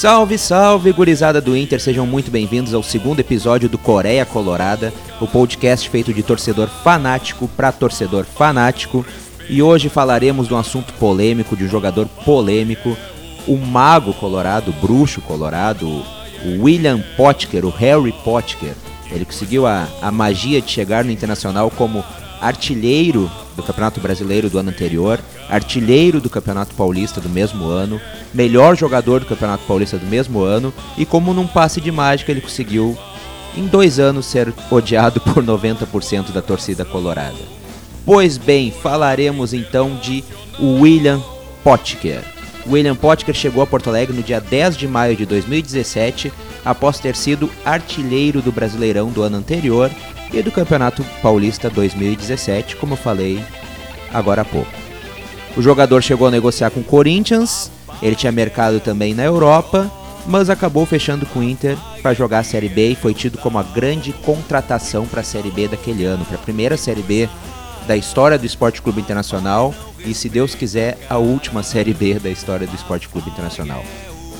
Salve, salve, gurizada do Inter, sejam muito bem-vindos ao segundo episódio do Coreia Colorada, o podcast feito de torcedor fanático para torcedor fanático. E hoje falaremos de um assunto polêmico, de um jogador polêmico, o mago colorado, o bruxo colorado, o William Potker, o Harry Potker. Ele conseguiu a, a magia de chegar no Internacional como artilheiro do Campeonato Brasileiro do ano anterior, artilheiro do Campeonato Paulista do mesmo ano, melhor jogador do Campeonato Paulista do mesmo ano e como num passe de mágica ele conseguiu em dois anos ser odiado por 90% da torcida colorada. Pois bem, falaremos então de William Potker. William Potker chegou a Porto Alegre no dia 10 de maio de 2017, após ter sido artilheiro do Brasileirão do ano anterior e do Campeonato Paulista 2017, como eu falei agora há pouco. O jogador chegou a negociar com o Corinthians, ele tinha mercado também na Europa, mas acabou fechando com o Inter para jogar a Série B e foi tido como a grande contratação para a Série B daquele ano, para a primeira Série B da história do Esporte Clube Internacional e, se Deus quiser, a última Série B da história do Esporte Clube Internacional.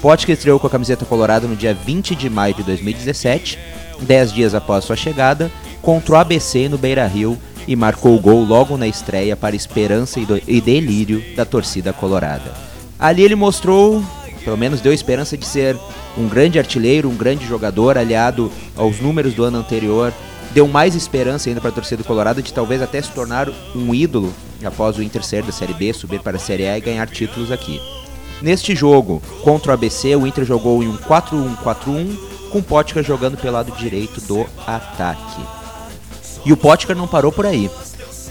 Potker estreou com a camiseta colorada no dia 20 de maio de 2017, dez dias após sua chegada, contra o ABC no Beira-Rio e marcou o gol logo na estreia para esperança e delírio da torcida colorada. Ali ele mostrou, pelo menos deu esperança de ser um grande artilheiro, um grande jogador, aliado aos números do ano anterior deu mais esperança ainda para a torcida colorada de talvez até se tornar um ídolo após o Inter ser da Série B, subir para a Série A e ganhar títulos aqui. Neste jogo contra o ABC, o Inter jogou em um 4-1-4-1, com Potker jogando pelo lado direito do ataque. E o Potker não parou por aí.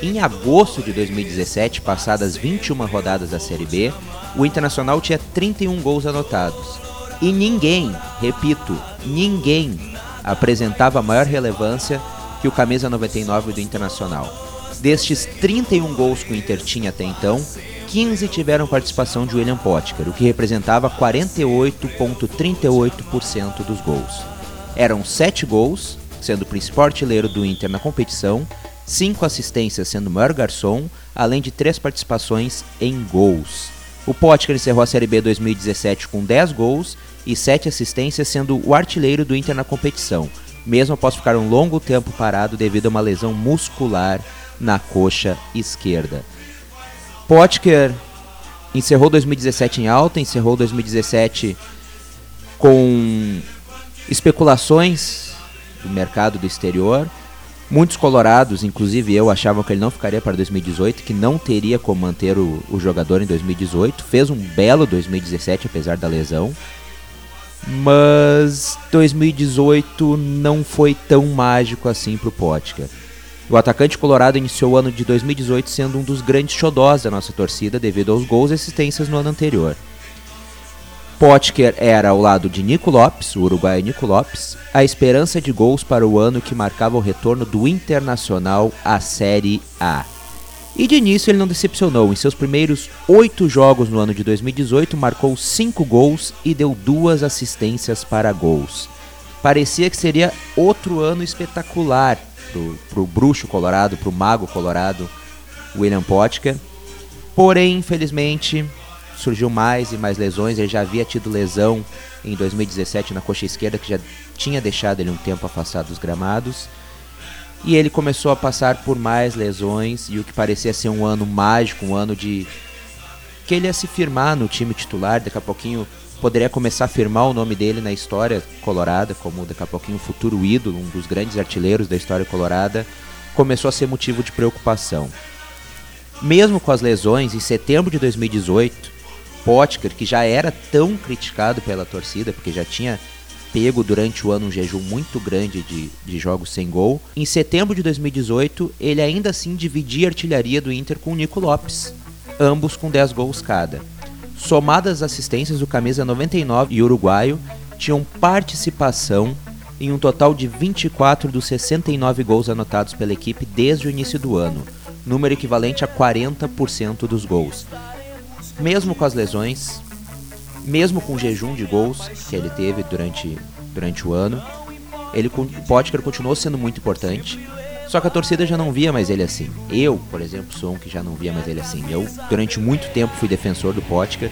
Em agosto de 2017, passadas 21 rodadas da Série B, o Internacional tinha 31 gols anotados. E ninguém, repito, ninguém apresentava maior relevância que o camisa 99 do Internacional. Destes 31 gols que o Inter tinha até então, 15 tiveram participação de William Potker, o que representava 48,38% dos gols. Eram 7 gols, sendo o principal artilheiro do Inter na competição, 5 assistências sendo o maior garçom, além de 3 participações em gols. O Potker encerrou a Série B 2017 com 10 gols e 7 assistências, sendo o artilheiro do Inter na competição, mesmo após ficar um longo tempo parado devido a uma lesão muscular na coxa esquerda. Potker encerrou 2017 em alta, encerrou 2017 com especulações do mercado do exterior. Muitos colorados, inclusive eu, achavam que ele não ficaria para 2018, que não teria como manter o, o jogador em 2018. Fez um belo 2017, apesar da lesão. Mas 2018 não foi tão mágico assim para o Potker. O atacante colorado iniciou o ano de 2018 sendo um dos grandes xodós da nossa torcida devido aos gols e assistências no ano anterior. Potker era ao lado de Nico Lopes, o uruguaio Nico Lopes, a esperança de gols para o ano que marcava o retorno do Internacional à Série A. E de início ele não decepcionou. Em seus primeiros oito jogos no ano de 2018, marcou cinco gols e deu duas assistências para gols. Parecia que seria outro ano espetacular pro, pro bruxo colorado, pro mago colorado, William Potker. Porém, infelizmente, surgiu mais e mais lesões. Ele já havia tido lesão em 2017 na coxa esquerda, que já tinha deixado ele um tempo afastado dos gramados. E ele começou a passar por mais lesões e o que parecia ser um ano mágico, um ano de que ele ia se firmar no time titular, daqui a pouquinho poderia começar a firmar o nome dele na história colorada, como daqui a pouquinho um futuro ídolo, um dos grandes artilheiros da história colorada, começou a ser motivo de preocupação. Mesmo com as lesões, em setembro de 2018, Potker, que já era tão criticado pela torcida, porque já tinha pego durante o ano um jejum muito grande de, de jogos sem gol. Em setembro de 2018, ele ainda assim dividia a artilharia do Inter com o Nico Lopes, ambos com 10 gols cada. Somadas as assistências, o camisa 99 e uruguaio tinham participação em um total de 24 dos 69 gols anotados pela equipe desde o início do ano, número equivalente a 40% dos gols. Mesmo com as lesões, mesmo com o jejum de gols que ele teve durante, durante o ano, ele, o Potker continuou sendo muito importante. Só que a torcida já não via mais ele assim. Eu, por exemplo, sou um que já não via mais ele assim. Eu, durante muito tempo, fui defensor do Potker.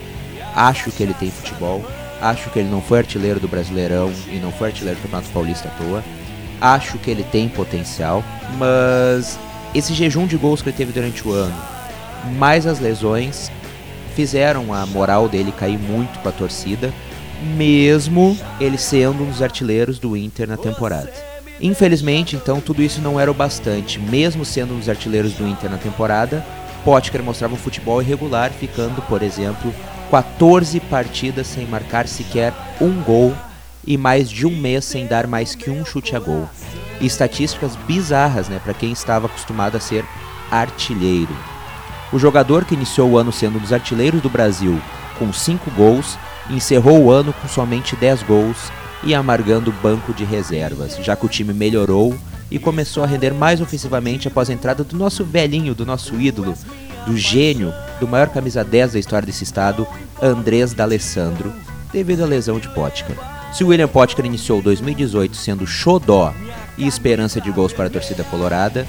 Acho que ele tem futebol, Acho que ele não foi artilheiro do Brasileirão e não foi artilheiro do Campeonato Paulista à toa. Acho que ele tem potencial, mas esse jejum de gols que ele teve durante o ano, mais as lesões, fizeram a moral dele cair muito com a torcida, mesmo ele sendo um dos artilheiros do Inter na temporada. Infelizmente, então, tudo isso não era o bastante. Mesmo sendo um dos artilheiros do Inter na temporada, Potker mostrava um futebol irregular, ficando, por exemplo, 14 partidas sem marcar sequer um gol e mais de um mês sem dar mais que um chute a gol. E estatísticas bizarras, né, para quem estava acostumado a ser artilheiro. O jogador que iniciou o ano sendo um dos artilheiros do Brasil com 5 gols, encerrou o ano com somente 10 gols e amargando o banco de reservas, já que o time melhorou e começou a render mais ofensivamente após a entrada do nosso velhinho, do nosso ídolo, do gênio, do maior camisa 10 da história desse estado, Andrés D'Alessandro, devido à lesão de Potker. Se William Potker iniciou 2018 sendo xodó e esperança de gols para a torcida colorada,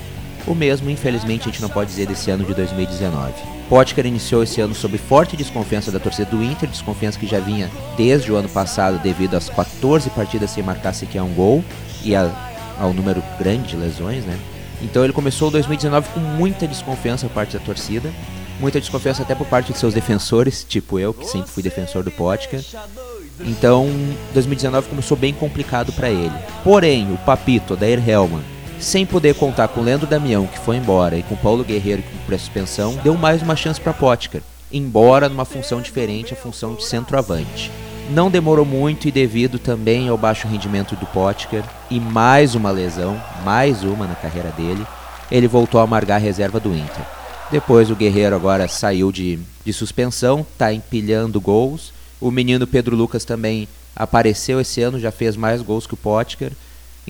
o mesmo, infelizmente, a gente não pode dizer desse ano de 2019. Potker iniciou esse ano sob forte desconfiança da torcida do Inter, desconfiança que já vinha desde o ano passado devido às 14 partidas sem marcar sequer um gol e a, ao número grande de lesões, né? Então ele começou 2019 com muita desconfiança por parte da torcida, muita desconfiança até por parte de seus defensores, tipo eu, que sempre fui defensor do Potker. Então, 2019 começou bem complicado para ele. Porém, o Papito, Dair Hellman, sem poder contar com Leandro Damião, que foi embora, e com Paulo Guerreiro, que por suspensão, deu mais uma chance para Potker, embora numa função diferente, a função de centroavante. Não demorou muito e devido também ao baixo rendimento do Potker e mais uma lesão, mais uma na carreira dele, ele voltou a amargar a reserva do Inter. Depois o Guerreiro agora saiu de, de suspensão, está empilhando gols. O menino Pedro Lucas também apareceu esse ano, já fez mais gols que o Potker.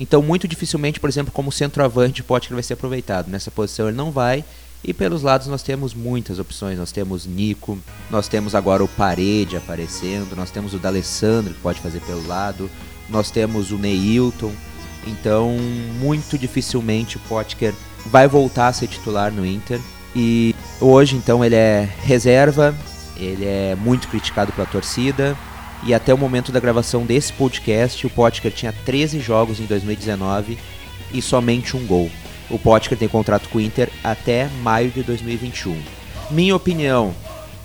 Então, muito dificilmente, por exemplo, como centroavante, Potker vai ser aproveitado. Nessa posição ele não vai. E pelos lados nós temos muitas opções. Nós temos Nico, nós temos agora o Parede aparecendo, nós temos o D'Alessandro que pode fazer pelo lado, nós temos o Neilton. Então, muito dificilmente o Potker vai voltar a ser titular no Inter. E hoje, então, ele é reserva, ele é muito criticado pela torcida, e até o momento da gravação desse podcast, o Potker tinha 13 jogos em 2019 e somente um gol. O Potker tem contrato com o Inter até maio de 2021. Minha opinião,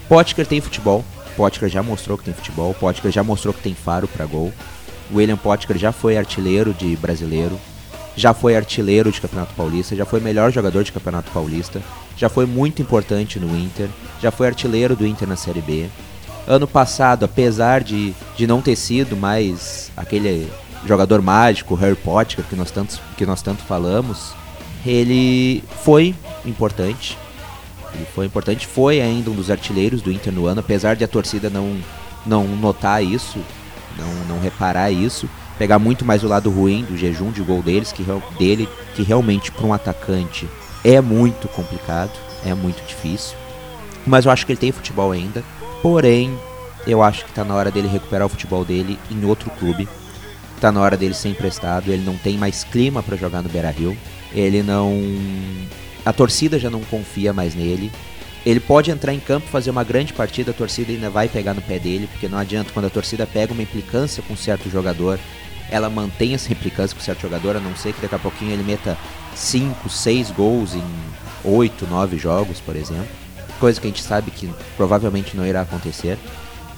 Potker tem futebol. Potker já mostrou que tem futebol. Potker já mostrou que tem faro para gol. William Potker já foi artilheiro de brasileiro. Já foi artilheiro de Campeonato Paulista. Já foi melhor jogador de Campeonato Paulista. Já foi muito importante no Inter. Já foi artilheiro do Inter na Série B. Ano passado, apesar de, de não ter sido mais aquele jogador mágico, Harry Potter, que nós, tanto, que nós tanto falamos, ele foi importante. Ele foi importante, foi ainda um dos artilheiros do Inter no ano, apesar de a torcida não, não notar isso, não, não reparar isso, pegar muito mais o lado ruim do jejum de gol deles, que, dele, que realmente para um atacante é muito complicado, é muito difícil. Mas eu acho que ele tem futebol ainda. Porém, eu acho que está na hora dele recuperar o futebol dele em outro clube. Está na hora dele ser emprestado. Ele não tem mais clima para jogar no Beira Rio. Ele não. A torcida já não confia mais nele. Ele pode entrar em campo fazer uma grande partida, a torcida ainda vai pegar no pé dele, porque não adianta quando a torcida pega uma implicância com certo jogador, ela mantém essa implicância com certo jogador, a não ser que daqui a pouquinho ele meta 5, 6 gols em 8, 9 jogos, por exemplo coisa que a gente sabe que provavelmente não irá acontecer.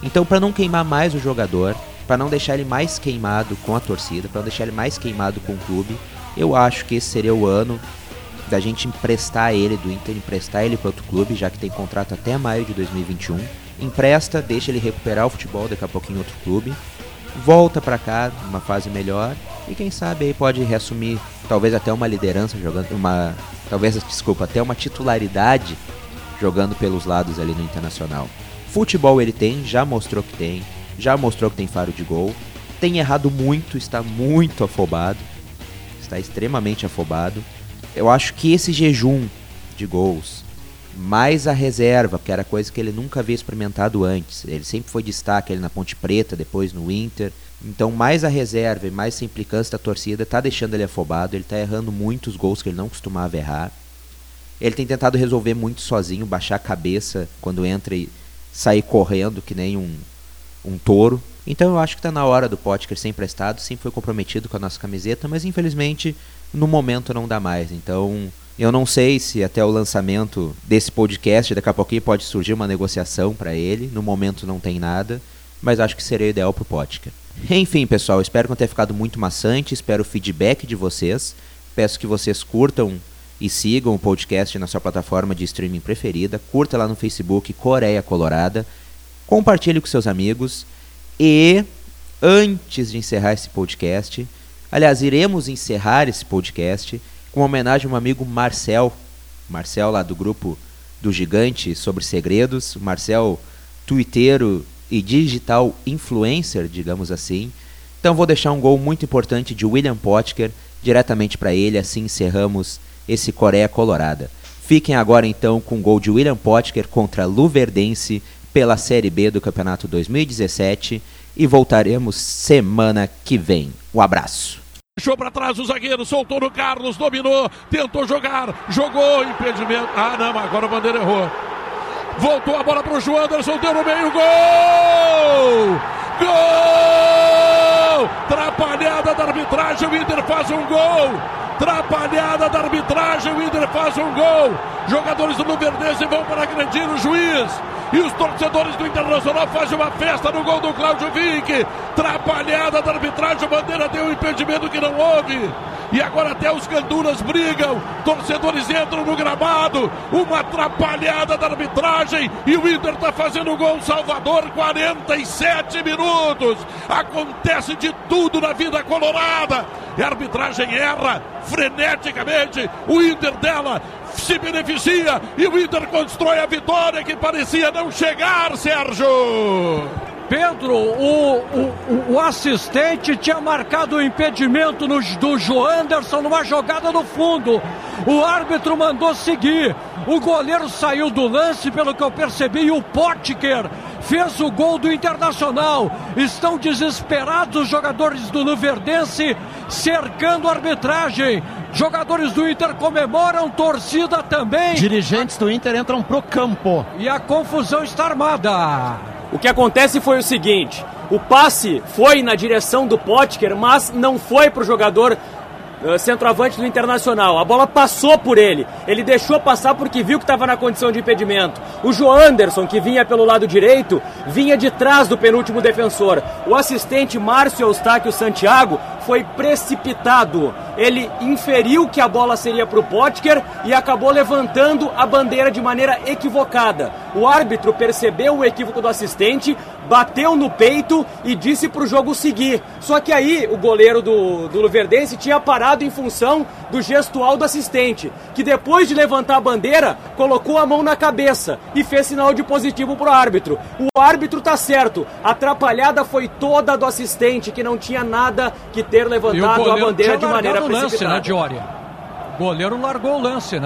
Então, para não queimar mais o jogador, para não deixar ele mais queimado com a torcida, para não deixar ele mais queimado com o clube, eu acho que esse seria o ano da gente emprestar ele do Inter, emprestar ele para outro clube, já que tem contrato até maio de 2021. Empresta, deixa ele recuperar o futebol daqui a pouco em outro clube, volta para cá numa fase melhor e quem sabe aí pode reassumir talvez até uma liderança jogando uma talvez desculpa até uma titularidade jogando pelos lados ali no Internacional. Futebol ele tem, já mostrou que tem, já mostrou que tem faro de gol. Tem errado muito, está muito afobado, está extremamente afobado. Eu acho que esse jejum de gols, mais a reserva, que era coisa que ele nunca havia experimentado antes. Ele sempre foi destaque ele na Ponte Preta, depois no Inter. Então, mais a reserva e mais a implicância da torcida está deixando ele afobado. Ele está errando muitos gols que ele não costumava errar. Ele tem tentado resolver muito sozinho, baixar a cabeça quando entra e sair correndo que nem um, um touro. Então eu acho que está na hora do Potker ser emprestado, sempre foi comprometido com a nossa camiseta, mas infelizmente no momento não dá mais. Então eu não sei se até o lançamento desse podcast, daqui a pouquinho pode surgir uma negociação para ele, no momento não tem nada, mas acho que seria ideal para o Potker. Enfim, pessoal, espero que não tenha ficado muito maçante, espero o feedback de vocês, peço que vocês curtam e sigam o podcast na sua plataforma de streaming preferida, curta lá no Facebook Coreia Colorada, compartilhe com seus amigos e antes de encerrar esse podcast, aliás, iremos encerrar esse podcast com homenagem ao meu amigo Marcel, Marcel lá do grupo do Gigante sobre segredos, Marcel twittero e digital influencer, digamos assim. Então vou deixar um gol muito importante de William Potker diretamente para ele, assim encerramos esse Coreia Colorada. Fiquem agora então com o gol de William Potker contra Luverdense pela Série B do Campeonato 2017 e voltaremos semana que vem. Um abraço. Deixou para trás o zagueiro, soltou no Carlos, dominou, tentou jogar, jogou, impedimento. Ah, não, agora o Bandeira errou. Voltou a bola para o João Anderson, deu no meio, gol! Gol! Trapalhada da arbitragem, o Inter faz um gol! Trapalhada da arbitragem, o Inter faz um gol. Jogadores do Luverdense vão para agredir o juiz. E os torcedores do Internacional fazem uma festa no gol do Cláudio Vinck. Trapalhada da arbitragem, Bandeira deu um impedimento que não houve. E agora até os ganduras brigam. Torcedores entram no gramado. Uma atrapalhada da arbitragem. E o Inter está fazendo gol Salvador. 47 minutos. Acontece de tudo na vida colorada. A arbitragem erra freneticamente. O Inter dela se beneficia. E o Inter constrói a vitória que parecia não chegar, Sérgio. Pedro, o, o, o, assistente tinha marcado o impedimento no, do Joanderson numa jogada no fundo. O árbitro mandou seguir. O goleiro saiu do lance, pelo que eu percebi, e o Potker fez o gol do Internacional. Estão desesperados os jogadores do Luverdense cercando a arbitragem. Jogadores do Inter comemoram, torcida também. Dirigentes do Inter entram pro campo. E a confusão está armada. O que acontece foi o seguinte: o passe foi na direção do Potker, mas não foi para o jogador uh, centroavante do Internacional. A bola passou por ele. Ele deixou passar porque viu que estava na condição de impedimento. O João Anderson, que vinha pelo lado direito, vinha de trás do penúltimo defensor. O assistente Márcio Eustáquio Santiago foi precipitado. Ele inferiu que a bola seria para o Potker e acabou levantando a bandeira de maneira equivocada. O árbitro percebeu o equívoco do assistente, bateu no peito e disse para o jogo seguir. Só que aí o goleiro do, do Luverdense tinha parado em função do gestual do assistente, que depois de levantar a bandeira, colocou a mão na cabeça e fez sinal de positivo para o árbitro. O árbitro tá certo, a atrapalhada foi toda do assistente, que não tinha nada que ter levantado a bandeira de maneira o lance, né, Diória? O goleiro largou o lance, né?